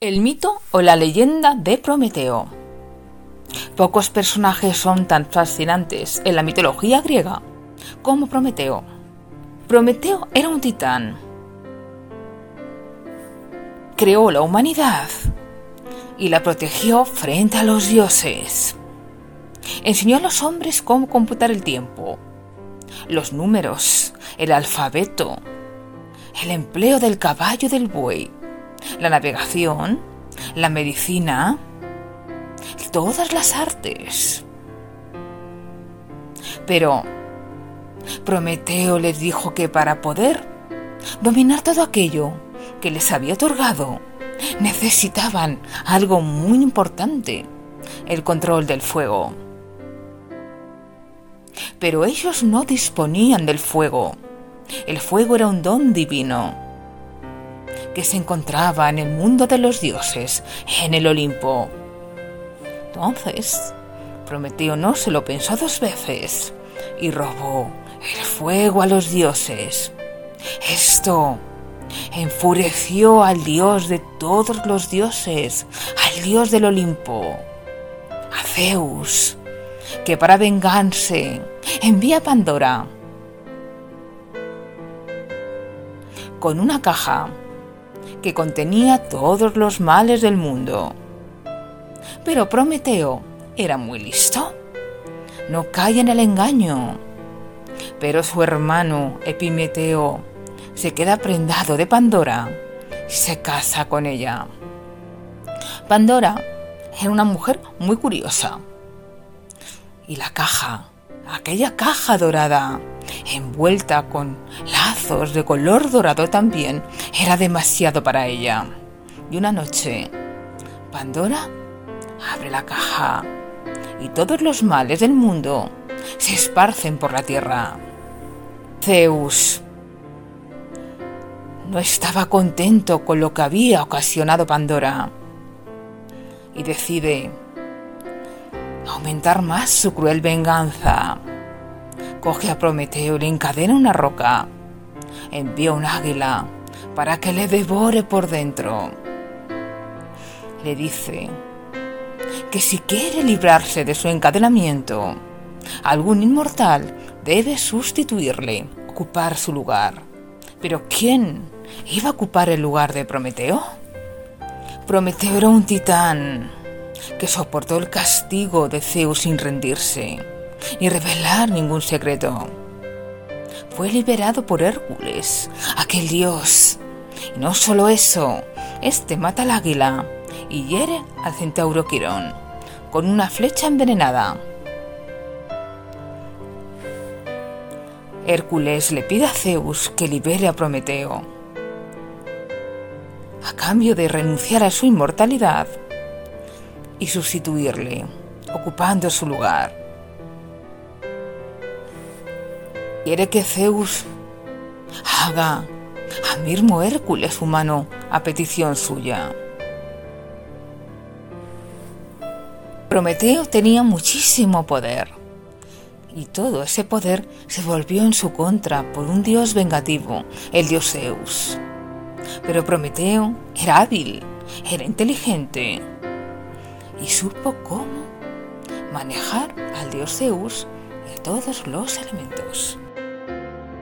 El mito o la leyenda de Prometeo. Pocos personajes son tan fascinantes en la mitología griega como Prometeo. Prometeo era un titán. Creó la humanidad y la protegió frente a los dioses. Enseñó a los hombres cómo computar el tiempo, los números, el alfabeto, el empleo del caballo del buey la navegación, la medicina, todas las artes. Pero Prometeo les dijo que para poder dominar todo aquello que les había otorgado, necesitaban algo muy importante, el control del fuego. Pero ellos no disponían del fuego. El fuego era un don divino que se encontraba en el mundo de los dioses, en el Olimpo. Entonces, Prometeo no se lo pensó dos veces y robó el fuego a los dioses. Esto enfureció al dios de todos los dioses, al dios del Olimpo, a Zeus, que para vengarse envía a Pandora con una caja que contenía todos los males del mundo. Pero Prometeo era muy listo. No cae en el engaño. Pero su hermano Epimeteo se queda prendado de Pandora y se casa con ella. Pandora era una mujer muy curiosa. Y la caja, aquella caja dorada, envuelta con lazos de color dorado también, era demasiado para ella. Y una noche, Pandora abre la caja y todos los males del mundo se esparcen por la tierra. Zeus no estaba contento con lo que había ocasionado Pandora y decide aumentar más su cruel venganza. Coge a Prometeo y le encadena una roca. Envía un águila para que le devore por dentro. Le dice que si quiere librarse de su encadenamiento, algún inmortal debe sustituirle, ocupar su lugar. Pero ¿quién iba a ocupar el lugar de Prometeo? Prometeo era un titán que soportó el castigo de Zeus sin rendirse ni revelar ningún secreto. Fue liberado por Hércules, aquel dios. Y no solo eso, este mata al águila y hiere al centauro Quirón con una flecha envenenada. Hércules le pide a Zeus que libere a Prometeo, a cambio de renunciar a su inmortalidad y sustituirle, ocupando su lugar. Quiere que Zeus haga a mismo Hércules humano a petición suya. Prometeo tenía muchísimo poder y todo ese poder se volvió en su contra por un dios vengativo, el dios Zeus. Pero Prometeo era hábil, era inteligente y supo cómo manejar al dios Zeus y todos los elementos.